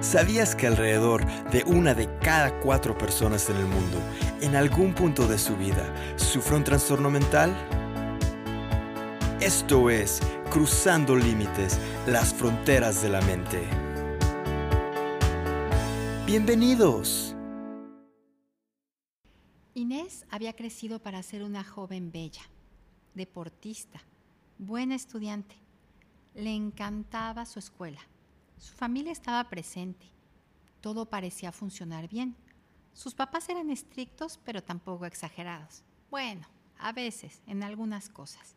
¿Sabías que alrededor de una de cada cuatro personas en el mundo, en algún punto de su vida, sufre un trastorno mental? Esto es Cruzando Límites, las fronteras de la mente. Bienvenidos. Inés había crecido para ser una joven bella, deportista, buena estudiante. Le encantaba su escuela su familia estaba presente. Todo parecía funcionar bien. Sus papás eran estrictos, pero tampoco exagerados. Bueno, a veces, en algunas cosas.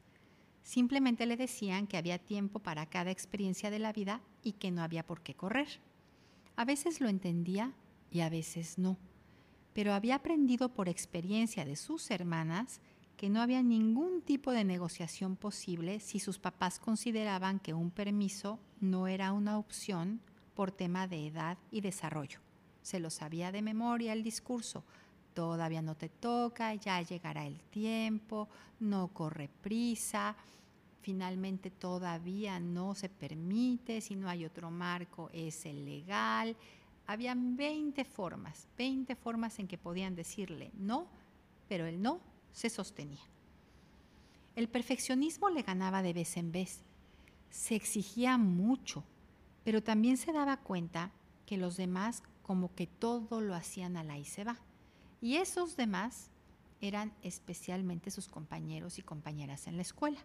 Simplemente le decían que había tiempo para cada experiencia de la vida y que no había por qué correr. A veces lo entendía y a veces no, pero había aprendido por experiencia de sus hermanas que no había ningún tipo de negociación posible si sus papás consideraban que un permiso no era una opción por tema de edad y desarrollo. Se lo sabía de memoria el discurso. Todavía no te toca, ya llegará el tiempo, no corre prisa, finalmente todavía no se permite, si no hay otro marco es el legal. Habían 20 formas, 20 formas en que podían decirle no, pero el no se sostenía. El perfeccionismo le ganaba de vez en vez. Se exigía mucho, pero también se daba cuenta que los demás como que todo lo hacían a la y se va. Y esos demás eran especialmente sus compañeros y compañeras en la escuela.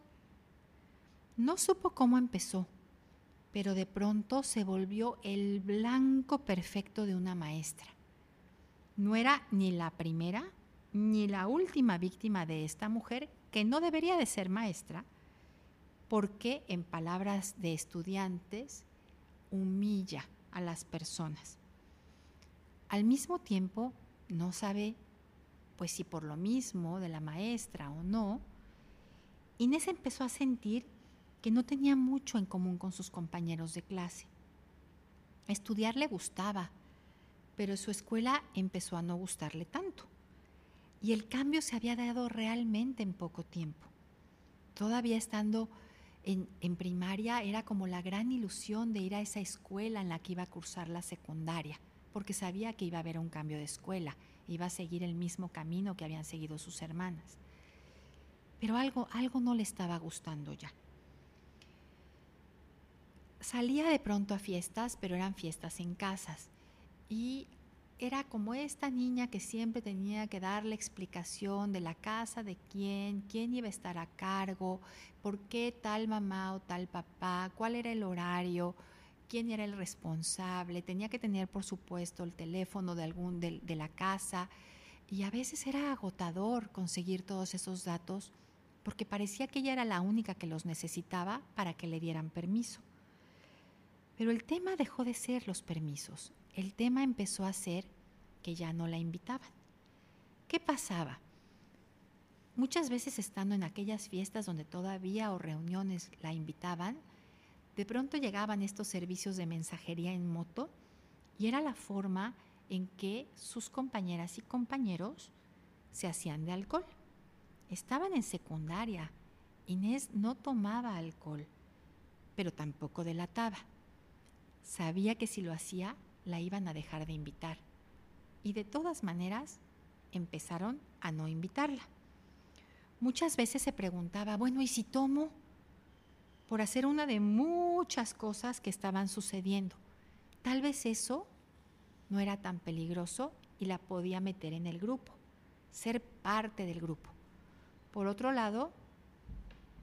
No supo cómo empezó, pero de pronto se volvió el blanco perfecto de una maestra. No era ni la primera ni la última víctima de esta mujer, que no debería de ser maestra, porque, en palabras de estudiantes, humilla a las personas. Al mismo tiempo, no sabe, pues si por lo mismo de la maestra o no, Inés empezó a sentir que no tenía mucho en común con sus compañeros de clase. Estudiar le gustaba, pero su escuela empezó a no gustarle tanto. Y el cambio se había dado realmente en poco tiempo. Todavía estando en, primaria era como la gran ilusión de ir a esa escuela en la que iba a cursar la secundaria, porque sabía que iba a haber un cambio de escuela, iba a seguir el mismo camino que habían seguido sus hermanas. Pero algo, algo no le estaba gustando ya. Salía de pronto a fiestas, pero eran fiestas en casas. Y era como esta niña que siempre tenía que darle explicación de la casa de quién, quién iba a estar a cargo, por qué tal mamá o tal papá, cuál era el horario, quién era el responsable, tenía que tener por supuesto el teléfono de algún de la casa y a veces era agotador conseguir todos esos datos porque parecía que ella era la única que los necesitaba para que le dieran permiso. Pero el tema dejó de ser los permisos, el tema empezó a ser que ya no la invitaban. ¿Qué pasaba? Muchas veces estando en aquellas fiestas donde todavía o reuniones la invitaban, de pronto llegaban estos servicios de mensajería en moto y era la forma en que sus compañeras y compañeros se hacían de alcohol. Estaban en secundaria. Inés no tomaba alcohol, pero tampoco delataba. Sabía que si lo hacía la iban a dejar de invitar. Y de todas maneras empezaron a no invitarla. Muchas veces se preguntaba, bueno, ¿y si tomo? Por hacer una de muchas cosas que estaban sucediendo. Tal vez eso no era tan peligroso y la podía meter en el grupo, ser parte del grupo. Por otro lado,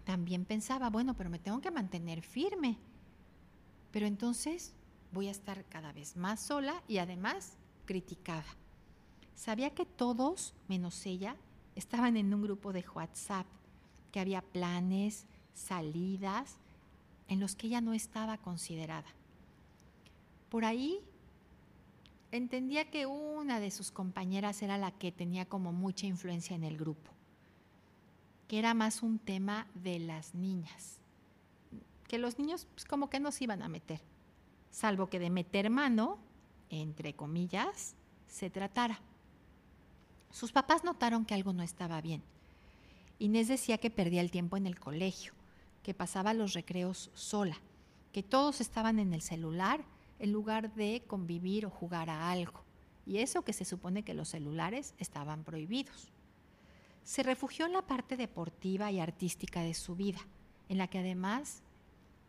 también pensaba, bueno, pero me tengo que mantener firme. Pero entonces voy a estar cada vez más sola y además criticada. Sabía que todos, menos ella, estaban en un grupo de WhatsApp, que había planes, salidas, en los que ella no estaba considerada. Por ahí entendía que una de sus compañeras era la que tenía como mucha influencia en el grupo, que era más un tema de las niñas, que los niños pues, como que no se iban a meter salvo que de meter mano, entre comillas, se tratara. Sus papás notaron que algo no estaba bien. Inés decía que perdía el tiempo en el colegio, que pasaba los recreos sola, que todos estaban en el celular en lugar de convivir o jugar a algo. Y eso que se supone que los celulares estaban prohibidos. Se refugió en la parte deportiva y artística de su vida, en la que además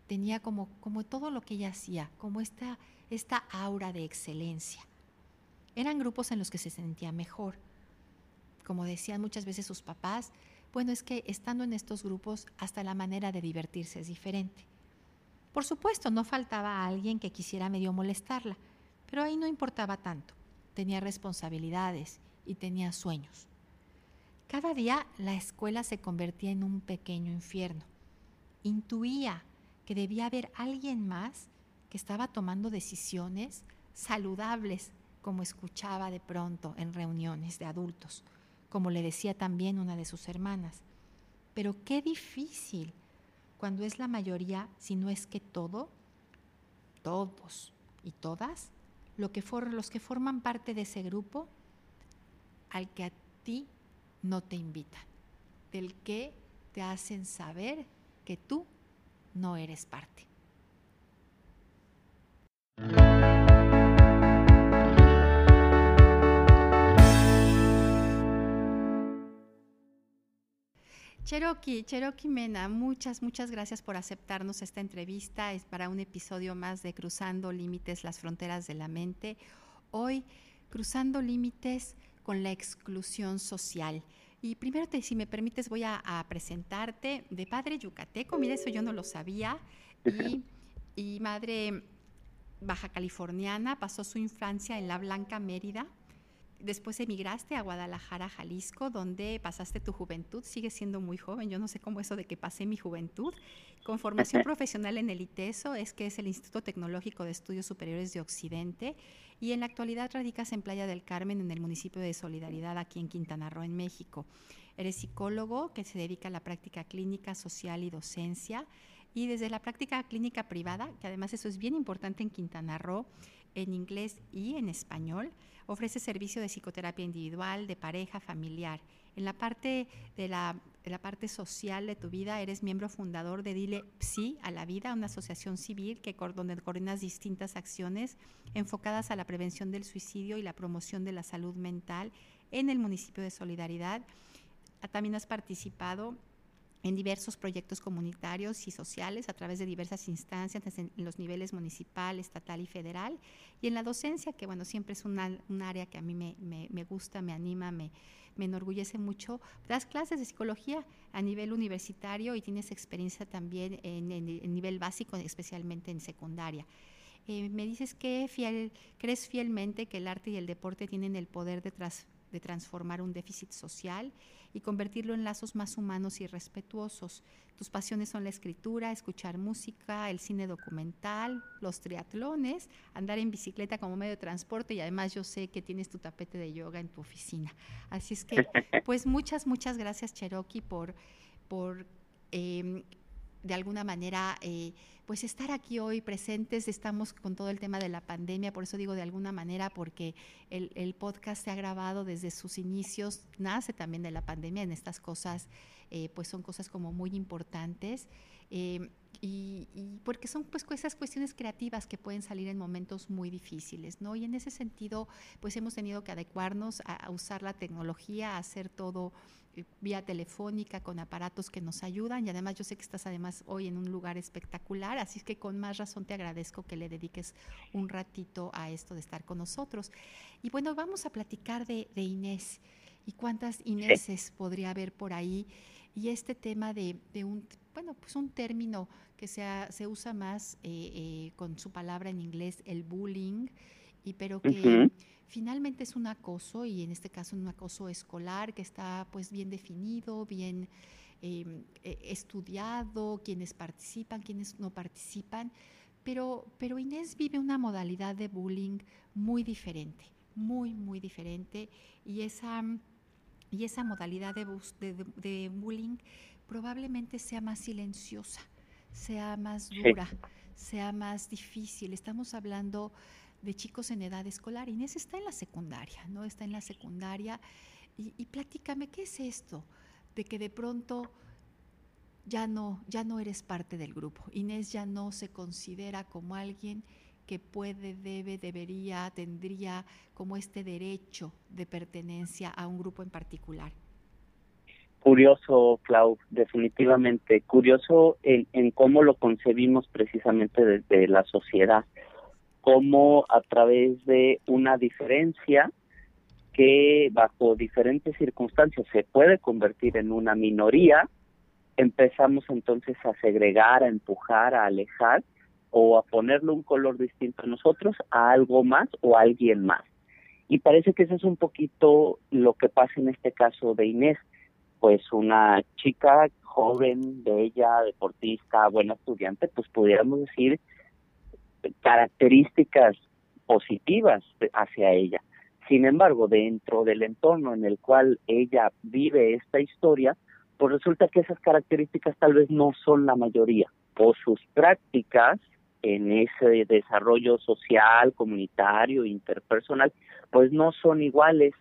tenía como, como todo lo que ella hacía, como esta, esta aura de excelencia. Eran grupos en los que se sentía mejor. Como decían muchas veces sus papás, bueno, es que estando en estos grupos hasta la manera de divertirse es diferente. Por supuesto, no faltaba alguien que quisiera medio molestarla, pero ahí no importaba tanto. Tenía responsabilidades y tenía sueños. Cada día la escuela se convertía en un pequeño infierno. Intuía que debía haber alguien más que estaba tomando decisiones saludables, como escuchaba de pronto en reuniones de adultos, como le decía también una de sus hermanas. Pero qué difícil cuando es la mayoría, si no es que todo, todos y todas, lo que los que forman parte de ese grupo, al que a ti no te invitan, del que te hacen saber que tú no eres parte. Cherokee, Cherokee Mena, muchas, muchas gracias por aceptarnos esta entrevista. Es para un episodio más de Cruzando Límites, las fronteras de la mente. Hoy, cruzando límites con la exclusión social. Y primero, te, si me permites, voy a, presentarte de padre yucateco. Mira, eso yo no lo sabía. Y, y madre baja californiana, pasó su infancia en la Blanca Mérida después emigraste a Guadalajara, Jalisco, donde pasaste tu juventud. Sigues siendo muy joven. Yo no sé cómo eso de que pasé mi juventud. Con formación profesional en el ITESO, es que es el Instituto Tecnológico de Estudios Superiores de Occidente. Y en la actualidad radicas en Playa del Carmen, en el municipio de Solidaridad, aquí en Quintana Roo, en México. Eres psicólogo que se dedica a la práctica clínica, social y docencia. Y desde la práctica clínica privada, que además eso es bien importante en Quintana Roo, en inglés y en español, Ofrece servicio de psicoterapia individual, de pareja, familiar. En la parte de la, parte social de tu vida, eres miembro fundador de Dile Psi a la Vida, una asociación civil que donde coordinas distintas acciones enfocadas a la prevención del suicidio y la promoción de la salud mental en el municipio de Solidaridad. También has participado en diversos proyectos comunitarios y sociales a través de diversas instancias en los niveles municipal, estatal y federal. Y en la docencia, que bueno, siempre es una, un área que a mí me, me, gusta, me anima, me, me, enorgullece mucho. Das clases de psicología a nivel universitario y tienes experiencia también en, nivel básico, especialmente en secundaria. Eh, me dices que crees fielmente que el arte y el deporte tienen el poder de, de transformar un déficit social y convertirlo en lazos más humanos y respetuosos. Tus pasiones son la escritura, escuchar música, el cine documental, los triatlones, andar en bicicleta como medio de transporte y además yo sé que tienes tu tapete de yoga en tu oficina. Así es que, pues muchas, muchas gracias Cherokee por, por em, de alguna manera... Eh, pues estar aquí hoy presentes, estamos con todo el tema de la pandemia, por eso digo de alguna manera, porque el, podcast se ha grabado desde sus inicios, nace también de la pandemia en estas cosas, eh, pues son cosas como muy importantes. Eh, y, porque son pues esas cuestiones creativas que pueden salir en momentos muy difíciles, ¿no? Y en ese sentido, pues hemos tenido que adecuarnos a usar la tecnología, a hacer todo vía telefónica con aparatos que nos ayudan y además yo sé que estás además hoy en un lugar espectacular, así que con más razón te agradezco que le dediques un ratito a esto de estar con nosotros. Y bueno, vamos a platicar de, Inés y cuántas Ineses podría haber por ahí y este tema de, un, bueno, pues un término que se, se usa más eh, eh, con su palabra en inglés, el bullying, y pero que finalmente es un acoso y en este caso un acoso escolar que está pues bien definido, bien em, e, estudiado, quienes participan, quienes no participan, pero, pero Inés vive una modalidad de bullying muy diferente, muy, muy diferente y esa, y esa modalidad de, de, de bullying probablemente sea más silenciosa, sea más dura, sea más difícil. Estamos hablando de chicos en edad escolar. Inés está en la secundaria, ¿no? Está en la secundaria. Y, y platícame, ¿qué es esto? De que de pronto ya no, ya no eres parte del grupo. Inés ya no se considera como alguien que puede, debe, debería, tendría como este derecho de pertenencia a un grupo en particular? Curioso, Clau, definitivamente. Curioso en, cómo lo concebimos precisamente desde la sociedad. Cómo a través de una diferencia que bajo diferentes circunstancias se puede convertir en una minoría, empezamos entonces a segregar, a empujar, a alejar o a ponerle un color distinto a nosotros, a algo más o a alguien más. Y parece que eso es un poquito lo que pasa en este caso de Inés, pues una chica joven, bella, deportista, buena estudiante, pues pudiéramos decir características positivas hacia ella. Sin embargo, dentro del entorno en el cual ella vive esta historia, pues resulta que esas características tal vez no son la mayoría, o sus prácticas en ese desarrollo social, comunitario, interpersonal, pues no son iguales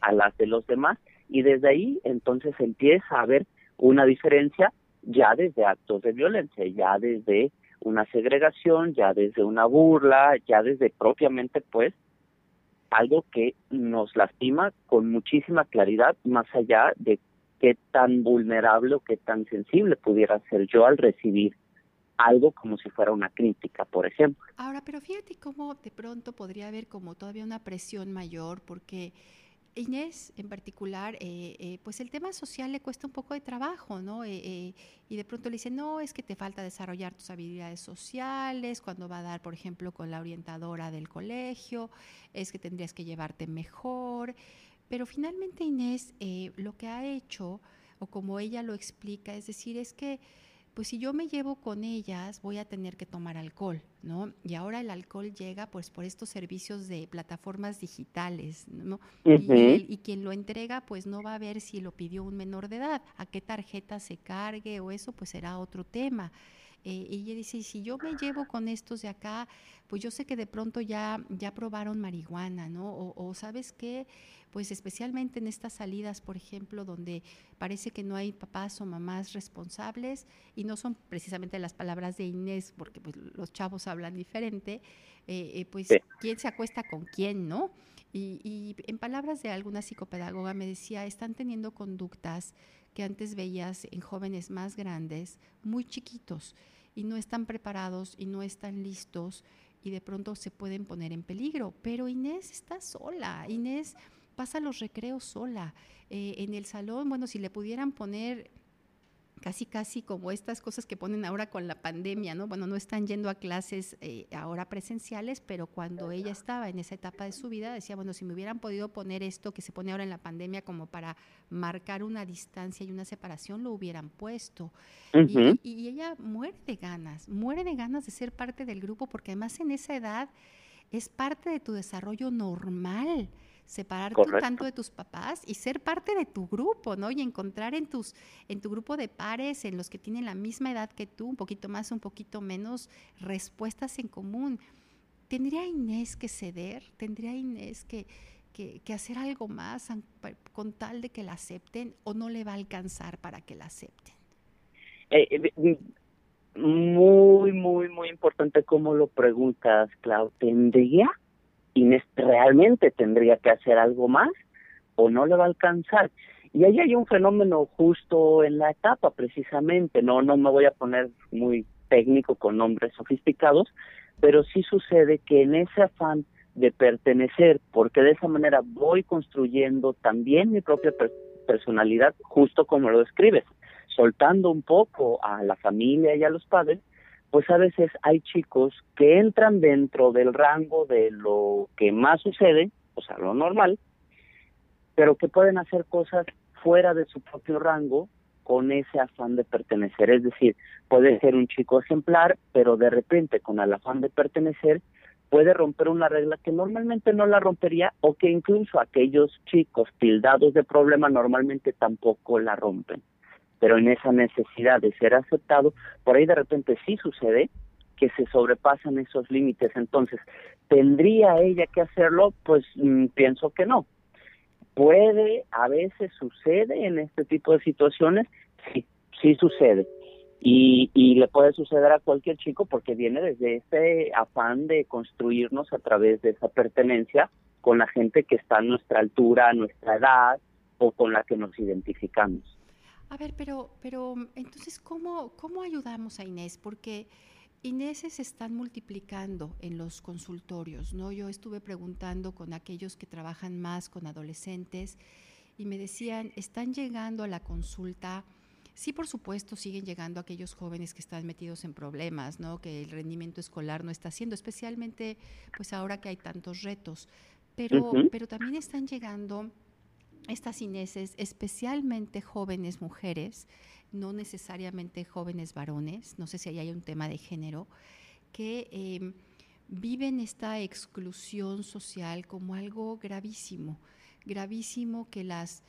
a las de los demás y desde ahí entonces empieza a haber una diferencia ya desde actos de violencia, ya desde una segregación, ya desde una burla, ya desde propiamente pues algo que nos lastima con muchísima claridad más allá de qué tan vulnerable o qué tan sensible pudiera ser yo al recibir algo como si fuera una crítica, por ejemplo. Ahora, pero fíjate cómo de pronto podría haber como todavía una presión mayor, porque Inés en particular, eh, eh, pues el tema social le cuesta un poco de trabajo, ¿no? Eh, y de pronto le dice, no, es que te falta desarrollar tus habilidades sociales, cuando va a dar, por ejemplo, con la orientadora del colegio, es que tendrías que llevarte mejor. Pero finalmente Inés lo que ha hecho, o como ella lo explica, es decir, es que pues si yo me llevo con ellas, voy a tener que tomar alcohol, ¿no? Y ahora el alcohol llega pues por estos servicios de plataformas digitales, ¿no? y, quien lo entrega pues no va a ver si lo pidió un menor de edad, a qué tarjeta se cargue o eso pues será otro tema. Eh, y ella dice, si yo me llevo con estos de acá, pues yo sé que de pronto ya, ya probaron marihuana, ¿no? O, sabes qué, pues especialmente en estas salidas, por ejemplo, donde parece que no hay papás o mamás responsables, y no son precisamente las palabras de Inés, porque pues los chavos hablan diferente, eh, eh, pues quién se acuesta con quién, ¿no? Y, y en palabras de alguna psicopedagoga me decía, están teniendo conductas que antes veías en jóvenes más grandes, muy chiquitos y no están preparados y no están listos y de pronto se pueden poner en peligro. Pero Inés está sola, Inés pasa los recreos sola. Eh, en el salón, bueno, si le pudieran poner casi casi como estas cosas que ponen ahora con la pandemia, ¿no? Bueno, no están yendo a clases eh, ahora presenciales, pero cuando ella estaba en esa etapa de su vida, decía, bueno, si me hubieran podido poner esto que se pone ahora en la pandemia como para marcar una distancia y una separación, lo hubieran puesto. y, y ella muere de ganas, muere de ganas de ser parte del grupo, porque además en esa edad es parte de tu desarrollo normal separarte un tanto de tus papás y ser parte de tu grupo, ¿no? Y encontrar en tus en tu grupo de pares, en los que tienen la misma edad que tú, un poquito más, un poquito menos, respuestas en común. ¿Tendría Inés que ceder? ¿Tendría Inés que, que, hacer algo más con tal de que la acepten o no le va a alcanzar para que la acepten? Eh, eh, muy, muy, muy importante cómo lo preguntas, Clau. ¿Tendría? Inés realmente tendría que hacer algo más o no le va a alcanzar. Y ahí hay un fenómeno justo en la etapa, precisamente. No, no me voy a poner muy técnico con nombres sofisticados, pero sí sucede que en ese afán de pertenecer, porque de esa manera voy construyendo también mi propia personalidad, justo como lo describes, soltando un poco a la familia y a los padres, pues a veces hay chicos que entran dentro del rango de lo que más sucede, o sea, lo normal, pero que pueden hacer cosas fuera de su propio rango con ese afán de pertenecer. Es decir, puede ser un chico ejemplar, pero de repente con el afán de pertenecer puede romper una regla que normalmente no la rompería o que incluso aquellos chicos tildados de problema normalmente tampoco la rompen pero en esa necesidad de ser aceptado, por ahí de repente sí sucede que se sobrepasan esos límites. Entonces, ¿tendría ella que hacerlo? Pues mm, pienso que no. Puede, a veces sucede en este tipo de situaciones, sí, sí sucede. Y, y le puede suceder a cualquier chico porque viene desde ese afán de construirnos a través de esa pertenencia con la gente que está a nuestra altura, a nuestra edad o con la que nos identificamos. A ver, pero, pero entonces, ¿cómo, cómo ayudamos a Inés? Porque Inés se están multiplicando en los consultorios, ¿no? Yo estuve preguntando con aquellos que trabajan más con adolescentes y me decían, están llegando a la consulta Sí, por supuesto, siguen llegando aquellos jóvenes que están metidos en problemas, ¿no? Que el rendimiento escolar no está haciendo, especialmente pues ahora que hay tantos retos. Pero, pero también están llegando estas ineses, especialmente jóvenes mujeres, no necesariamente jóvenes varones, no sé si ahí hay un tema de género, que em, viven esta exclusión social como algo gravísimo, gravísimo que las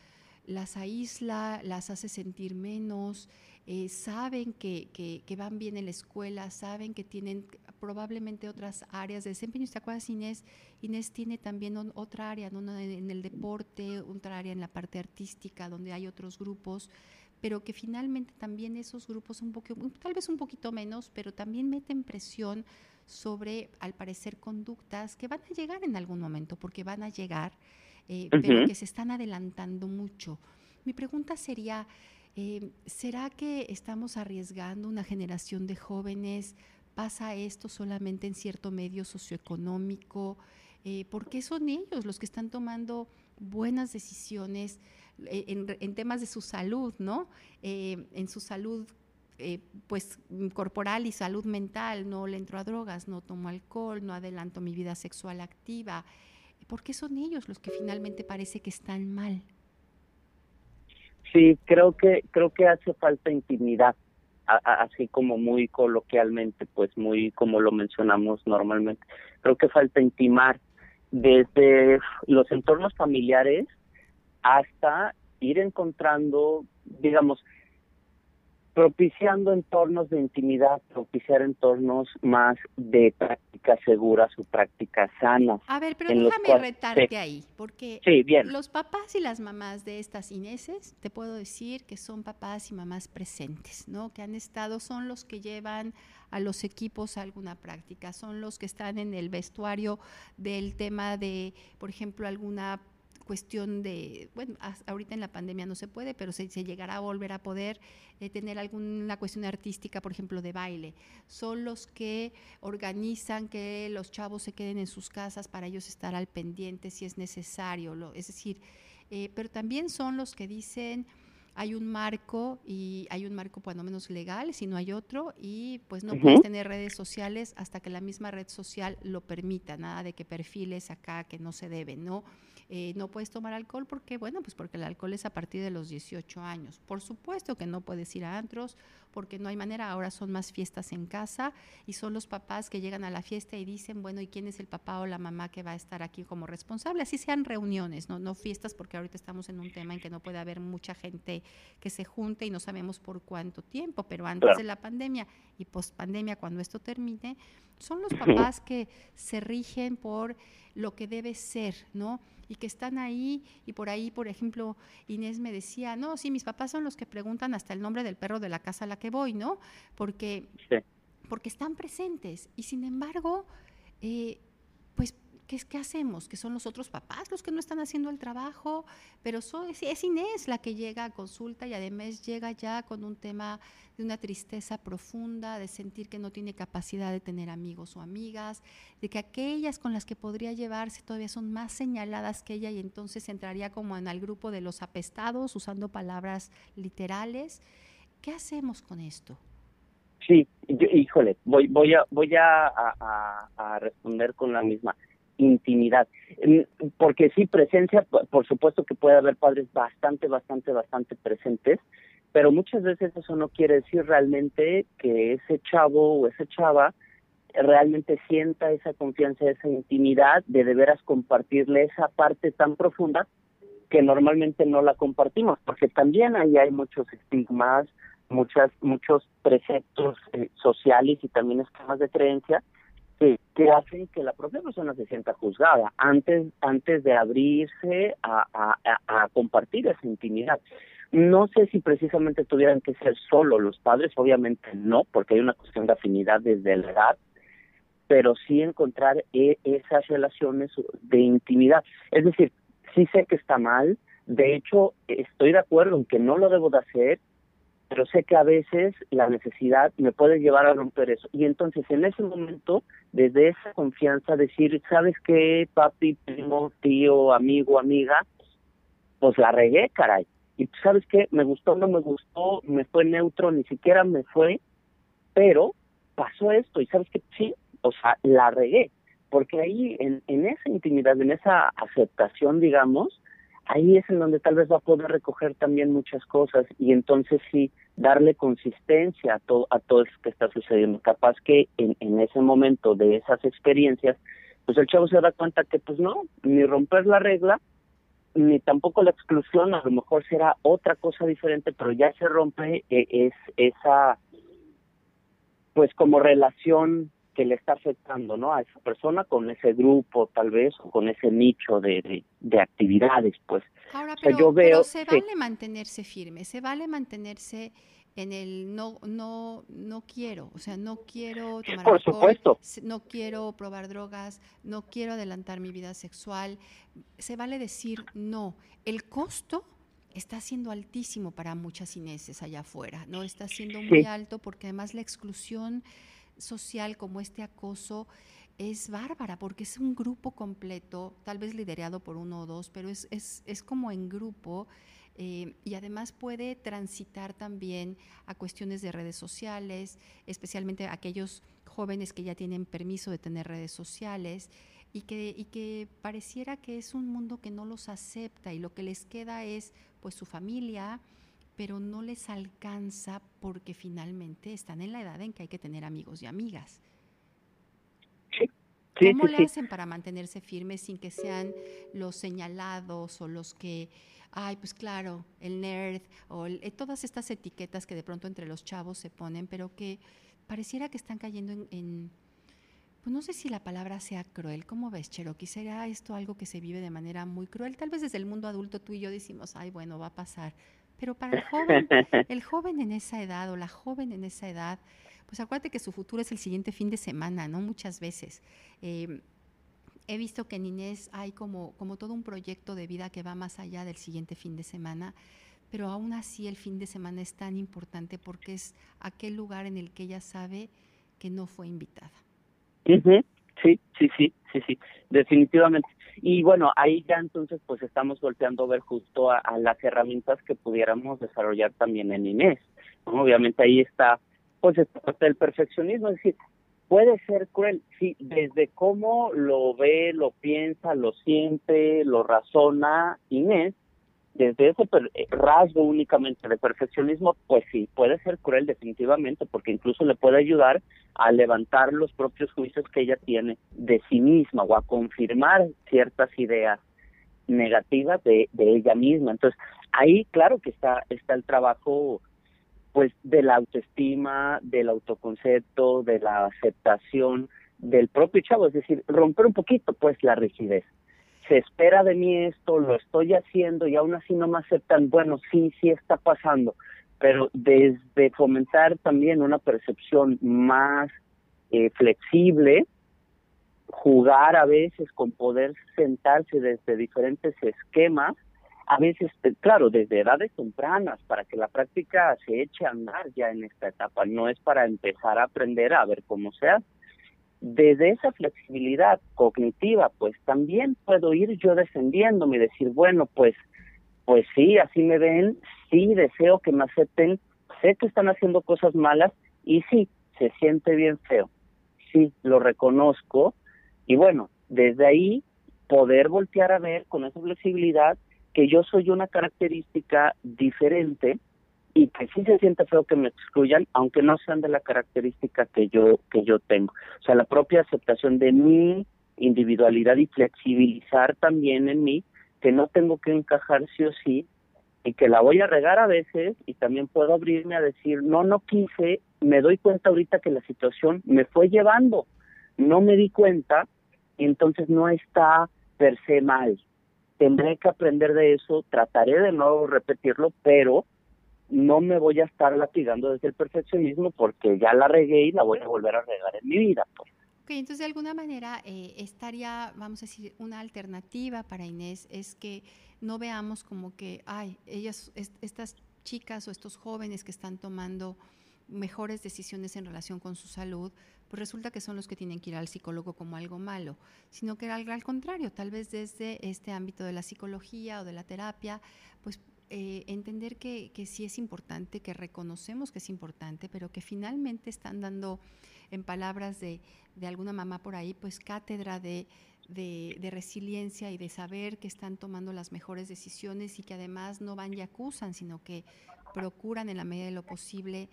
las aísla, las hace sentir menos, eh, saben que, que, van bien en la escuela, saben que tienen probablemente otras áreas de desempeño. ¿Te acuerdas, Inés? Inés tiene también otra área, ¿no? en el deporte, otra área en la parte artística, donde hay otros grupos, pero que finalmente también esos grupos, un poco, tal vez un poquito menos, pero también meten presión sobre, al parecer, conductas que van a llegar en algún momento, porque van a llegar eh, pero que se están adelantando mucho. Mi pregunta sería, eh, ¿será que estamos arriesgando una generación de jóvenes? ¿Pasa esto solamente en cierto medio socioeconómico? Eh, ¿Por qué son ellos los que están tomando buenas decisiones en, temas de su salud, ¿no? en su salud pues corporal y salud mental, no le entro a drogas, no tomo alcohol, no adelanto mi vida sexual activa, ¿Por qué son ellos los que finalmente parece que están mal? Sí, creo que creo que hace falta intimidad, así como muy coloquialmente, pues muy como lo mencionamos normalmente. Creo que falta intimar desde los entornos familiares hasta ir encontrando, digamos, propiciando entornos de intimidad, propiciar entornos más de prácticas seguras o prácticas sanas. A ver, pero déjame retarte ahí, porque los papás y las mamás de estas Ineses, te puedo decir que son papás y mamás presentes, ¿no? Que han estado, son los que llevan a los equipos a alguna práctica, son los que están en el vestuario del tema de, por ejemplo, alguna cuestión de, bueno, ahorita en la pandemia no se puede, pero se, se llegará a volver a poder eh, tener alguna cuestión artística, por ejemplo, de baile. Son los que organizan que los chavos se queden en sus casas para ellos estar al pendiente si es necesario. Lo, es decir, eh, pero también son los que dicen hay un marco y hay un marco cuando menos legal, si no hay otro, y pues no puedes tener redes sociales hasta que la misma red social lo permita, nada de que perfiles acá que no se deben, ¿no? Eh, no puedes tomar alcohol porque, bueno, pues porque el alcohol es a partir de los 18 años. Por supuesto que no puedes ir a antros porque no hay manera, ahora son más fiestas en casa y son los papás que llegan a la fiesta y dicen, bueno, ¿y quién es el papá o la mamá que va a estar aquí como responsable? Así sean reuniones, no, no fiestas porque ahorita estamos en un tema en que no puede haber mucha gente que se junte y no sabemos por cuánto tiempo, pero antes de la pandemia y post pandemia, cuando esto termine, son los papás que se rigen por lo que debe ser, ¿no? y que están ahí y por ahí, por ejemplo, Inés me decía, no, sí, mis papás son los que preguntan hasta el nombre del perro de la casa a la que voy, ¿no? Porque, porque están presentes y sin embargo, eh, pues ¿qué, es, ¿qué hacemos? ¿Que son los otros papás los que no están haciendo el trabajo? Pero es Inés la que llega a consulta y además llega ya con un tema de una tristeza profunda, de sentir que no tiene capacidad de tener amigos o amigas, de que aquellas con las que podría llevarse todavía son más señaladas que ella y entonces entraría como en el grupo de los apestados, usando palabras literales. ¿Qué hacemos con esto? Sí, híjole, voy, voy, a, voy a, a responder con la misma intimidad. Porque sí, presencia, por supuesto que puede haber padres bastante, bastante, bastante presentes, pero muchas veces eso no quiere decir realmente que ese chavo o esa chava realmente sienta esa confianza, esa intimidad de de veras compartirle esa parte tan profunda que normalmente no la compartimos, porque también ahí hay muchos estigmas, muchas muchos preceptos eh, sociales y también esquemas de creencia que, que hacen que la propia persona se sienta juzgada antes antes de abrirse a, a, a compartir esa intimidad. No sé si precisamente tuvieran que ser solo los padres, obviamente no, porque hay una cuestión de afinidad desde la edad, pero sí encontrar e, esas relaciones de intimidad. Es decir, sí sé que está mal, de hecho estoy de acuerdo en que no lo debo de hacer, pero sé que a veces la necesidad me puede llevar a romper eso. Y entonces en ese momento, desde esa confianza, decir, ¿sabes qué, papi, primo, tío, amigo, amiga? Pues la regué, caray. Y ¿sabes qué? Me gustó, no me gustó, me fue neutro, ni siquiera me fue, pero pasó esto. Y ¿sabes qué? Sí, o sea, la regué. Porque ahí, en, en esa intimidad, en esa aceptación, digamos, ahí es en donde tal vez va a poder recoger también muchas cosas y entonces sí darle consistencia a todo a todo eso que está sucediendo. Capaz que en, en ese momento de esas experiencias pues el chavo se da cuenta que pues no ni romper la regla ni tampoco la exclusión a lo mejor será otra cosa diferente pero ya se rompe eh, es esa pues como relación que le está afectando ¿no? a esa persona con ese grupo tal vez o con ese nicho de, de, actividades pues. Ahora pero, yo veo se vale mantenerse firme se vale mantenerse en el no no no quiero o sea no quiero tomar por supuesto. no quiero probar drogas no quiero adelantar mi vida sexual. Se vale decir no el costo está siendo altísimo para muchas ineses allá afuera no está siendo muy alto porque además la exclusión social como este acoso es bárbara porque es un grupo completo, tal vez liderado por uno o dos, pero es, es, es como en grupo eh, y además puede transitar también a cuestiones de redes sociales, especialmente aquellos jóvenes que ya tienen permiso de tener redes sociales y que, y que pareciera que es un mundo que no los acepta y lo que les queda es pues su familia, pero no les alcanza porque finalmente están en la edad en que hay que tener amigos y amigas. ¿Cómo le hacen para mantenerse firmes sin que sean los señalados o los que, ay, pues claro, el nerd o eh, todas estas etiquetas que de pronto entre los chavos se ponen, pero que pareciera que están cayendo en, en pues no sé si la palabra sea cruel. ¿Cómo ves, Cherokee? ¿Será esto algo que se vive de manera muy cruel? Tal vez desde el mundo adulto tú y yo decimos, ay, bueno, va a pasar. Pero para el joven, el joven en esa edad o la joven en esa edad, pues acuérdate que su futuro es el siguiente fin de semana, ¿no? Muchas veces. Em, he visto que en Inés hay como, como todo un proyecto de vida que va más allá del siguiente fin de semana, pero aún así el fin de semana es tan importante porque es aquel lugar en el que ella sabe que no fue invitada. Sí, sí, sí, sí, sí, definitivamente. Y bueno, ahí ya entonces pues estamos volteando a ver justo a, las herramientas que pudiéramos desarrollar también en Inés. Obviamente ahí está pues esta parte del perfeccionismo, es decir, puede ser cruel, sí, desde cómo lo ve, lo piensa, lo siente, lo razona Inés, desde ese eh, rasgo únicamente de perfeccionismo, pues sí, puede ser cruel definitivamente, porque incluso le puede ayudar a levantar los propios juicios que ella tiene de sí misma o a confirmar ciertas ideas negativas de, de ella misma. Entonces, ahí claro que está, está el trabajo pues de la autoestima, del autoconcepto, de la aceptación del propio chavo, es decir, romper un poquito pues la rigidez se espera de mí esto, lo estoy haciendo y aún así no me aceptan, bueno, sí, sí está pasando, pero desde fomentar también una percepción más eh, flexible, jugar a veces con poder sentarse desde diferentes esquemas, a veces, eh, claro, desde edades tempranas, para que la práctica se eche a andar ya en esta etapa, no es para empezar a aprender a ver cómo se hace desde esa flexibilidad cognitiva, pues también puedo ir yo defendiéndome y decir, bueno, pues, pues sí, así me ven, sí deseo que me acepten, sé que están haciendo cosas malas y sí, se siente bien feo, sí, lo reconozco y bueno, desde ahí poder voltear a ver con esa flexibilidad que yo soy una característica diferente y que sí se siente feo que me excluyan, aunque no sean de la característica que yo que yo tengo. O sea, la propia aceptación de mi individualidad y flexibilizar también en mí que no tengo que encajar sí o sí y que la voy a regar a veces y también puedo abrirme a decir, no, no quise, me doy cuenta ahorita que la situación me fue llevando, no me di cuenta y entonces no está per se mal, tendré que aprender de eso, trataré de no repetirlo, pero no me voy a estar latigando desde el perfeccionismo porque ya la regué y la voy a volver a regar en mi vida. Pues. Ok, entonces de alguna manera eh, estaría, vamos a decir, una alternativa para Inés es que no veamos como que, ay, ellas, estas chicas o estos jóvenes que están tomando mejores decisiones en relación con su salud, pues resulta que son los que tienen que ir al psicólogo como algo malo, sino que al, al contrario, tal vez desde este ámbito de la psicología o de la terapia, pues eh, entender que, sí es importante, que reconocemos que es importante, pero que finalmente están dando, en palabras de, alguna mamá por ahí, pues cátedra de, de, de, resiliencia y de saber que están tomando las mejores decisiones y que además no van y acusan, sino que procuran en la medida de lo posible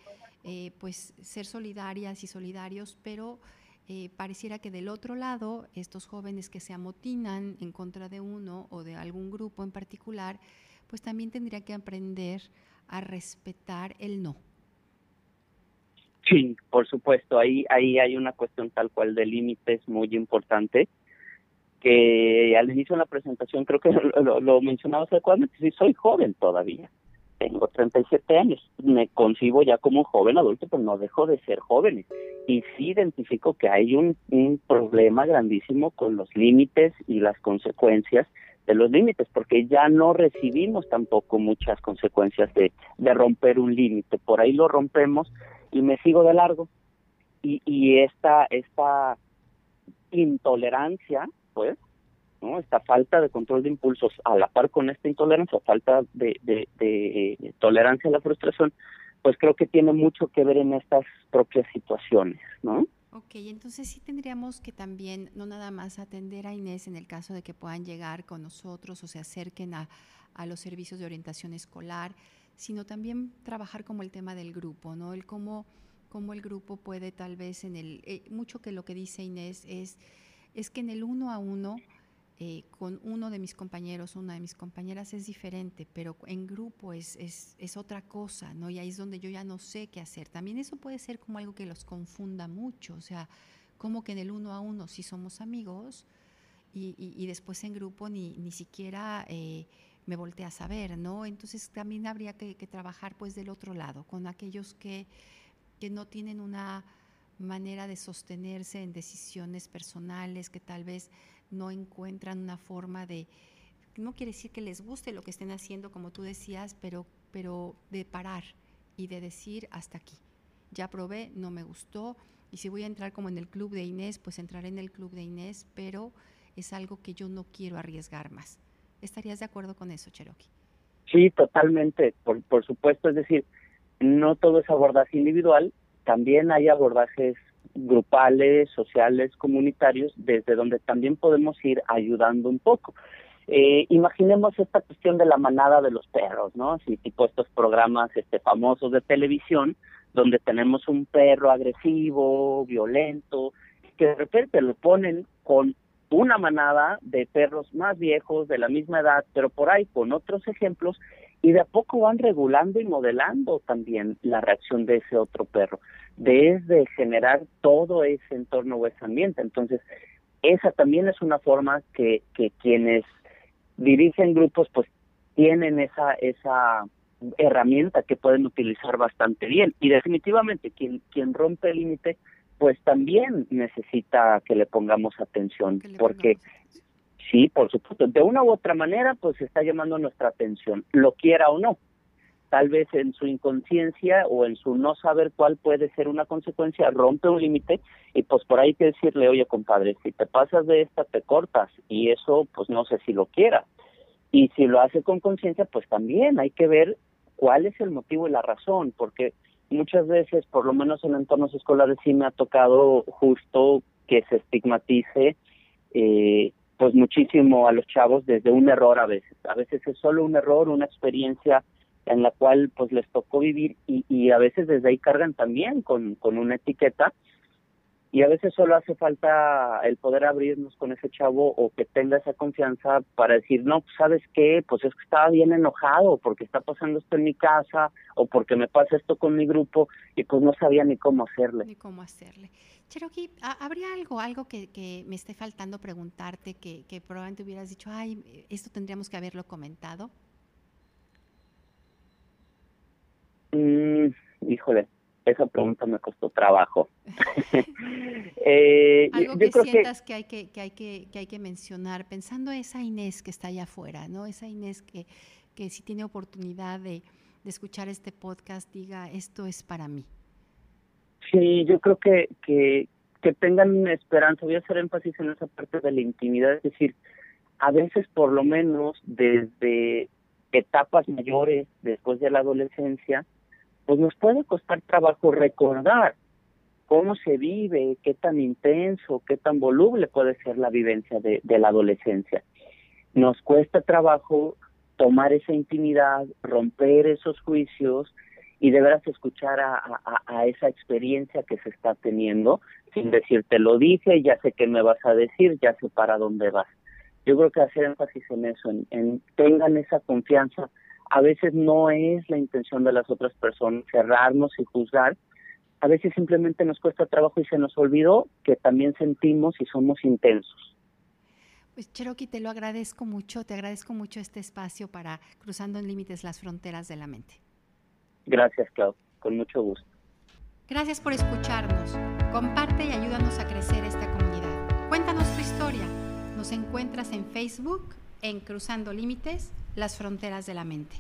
eh, pues ser solidarias y solidarios, pero eh, pareciera que del otro lado, estos jóvenes que se amotinan en contra de uno o de algún grupo en particular, pues también tendría que aprender a respetar el no. Sí, por supuesto, ahí, ahí hay una cuestión tal cual de límites muy importante que al inicio de la presentación creo que lo, lo mencionaba adecuadamente, sí, soy joven todavía tengo 37 años, me concibo ya como un joven adulto, pero no dejo de ser joven. Y sí identifico que hay un, un problema grandísimo con los límites y las consecuencias de los límites, porque ya no recibimos tampoco muchas consecuencias de, de romper un límite. Por ahí lo rompemos y me sigo de largo. Y, y esta, esta intolerancia, pues, esta falta de control de impulsos a la par con esta intolerancia, falta de, de, tolerancia a la frustración, pues creo que tiene mucho que ver en estas propias situaciones, ¿no? Ok, entonces sí tendríamos que también, no nada más atender a Inés en el caso de que puedan llegar con nosotros o se acerquen a, a los servicios de orientación escolar, sino también trabajar como el tema del grupo, ¿no? El cómo, cómo el grupo puede tal vez en el, eh, mucho que lo que dice Inés es, es que en el uno a uno eh, con uno de mis compañeros, una de mis compañeras es diferente, pero en grupo es, es, es, otra cosa, ¿no? Y ahí es donde yo ya no sé qué hacer. También eso puede ser como algo que los confunda mucho, o sea, como que en el uno a uno sí somos amigos y, y, después en grupo ni, ni siquiera eh, me volteé a saber, ¿no? Entonces también habría que, que, trabajar pues del otro lado, con aquellos que, que no tienen una manera de sostenerse en decisiones personales, que tal vez no encuentran una forma de, no quiere decir que les guste lo que estén haciendo, como tú decías, pero, pero de parar y de decir hasta aquí. Ya probé, no me gustó, y si voy a entrar como en el club de Inés, pues entraré en el club de Inés, pero es algo que yo no quiero arriesgar más. ¿Estarías de acuerdo con eso, Cherokee? Sí, totalmente, por, por supuesto, es decir, no todo es abordaje individual, también hay abordajes grupales, sociales, comunitarios, desde donde también podemos ir ayudando un poco. Eh, imaginemos esta cuestión de la manada de los perros, ¿no? Así tipo estos programas este, famosos de televisión, donde tenemos un perro agresivo, violento, que de repente lo ponen con una manada de perros más viejos, de la misma edad, pero por ahí con otros ejemplos, y de a poco van regulando y modelando también la reacción de ese otro perro, desde generar todo ese entorno o ese ambiente. Entonces, esa también es una forma que, que quienes dirigen grupos pues tienen esa, esa herramienta que pueden utilizar bastante bien. Y definitivamente quien, quien rompe el límite pues también necesita que le pongamos atención, porque Sí, por supuesto. De una u otra manera, pues está llamando nuestra atención, lo quiera o no. Tal vez en su inconsciencia o en su no saber cuál puede ser una consecuencia, rompe un límite y pues por ahí hay que decirle, oye compadre, si te pasas de esta te cortas y eso pues no sé si lo quiera. Y si lo hace con conciencia, pues también hay que ver cuál es el motivo y la razón, porque muchas veces, por lo menos en entornos escolares, sí me ha tocado justo que se estigmatice eh, pues muchísimo a los chavos desde un error a veces. A veces es solo un error, una experiencia en la cual pues les tocó vivir y, y a veces desde ahí cargan también con, con una etiqueta y a veces solo hace falta el poder abrirnos con ese chavo o que tenga esa confianza para decir, no, pues, ¿sabes qué? Pues es que estaba bien enojado porque está pasando esto en mi casa o porque me pasa esto con mi grupo y pues no sabía ni cómo hacerle. Ni cómo hacerle. Cherokee, ¿habría algo, algo que, que me esté faltando preguntarte que, que probablemente hubieras dicho, ay, esto tendríamos que haberlo comentado? Mm, híjole, esa pregunta me costó trabajo. eh, Algo que sientas que... hay que, que, hay que, que hay que mencionar, pensando esa Inés que está allá afuera, ¿no? Esa Inés que, que si tiene oportunidad de, de escuchar este podcast diga, esto es para mí. Sí, yo creo que, que, que tengan esperanza. Voy a hacer énfasis en esa parte de la intimidad, es decir, a veces por lo menos desde etapas mayores, después de la adolescencia, pues nos puede costar trabajo recordar cómo se vive, qué tan intenso, qué tan voluble puede ser la vivencia de, la adolescencia. Nos cuesta trabajo tomar esa intimidad, romper esos juicios y de veras escuchar a, esa experiencia que se está teniendo, sin decir te lo dije, ya sé qué me vas a decir, ya sé para dónde vas. Yo creo que hacer énfasis en eso, en, en tengan esa confianza a veces no es la intención de las otras personas cerrarnos y juzgar, a veces simplemente nos cuesta trabajo y se nos olvidó que también sentimos y somos intensos. Pues Cherokee, te lo agradezco mucho, te agradezco mucho este espacio para Cruzando en Límites las Fronteras de la Mente. Gracias, Clau, con mucho gusto. Gracias por escucharnos. Comparte y ayúdanos a crecer esta comunidad. Cuéntanos tu historia. Nos encuentras en Facebook en Cruzando Límites las fronteras de la mente.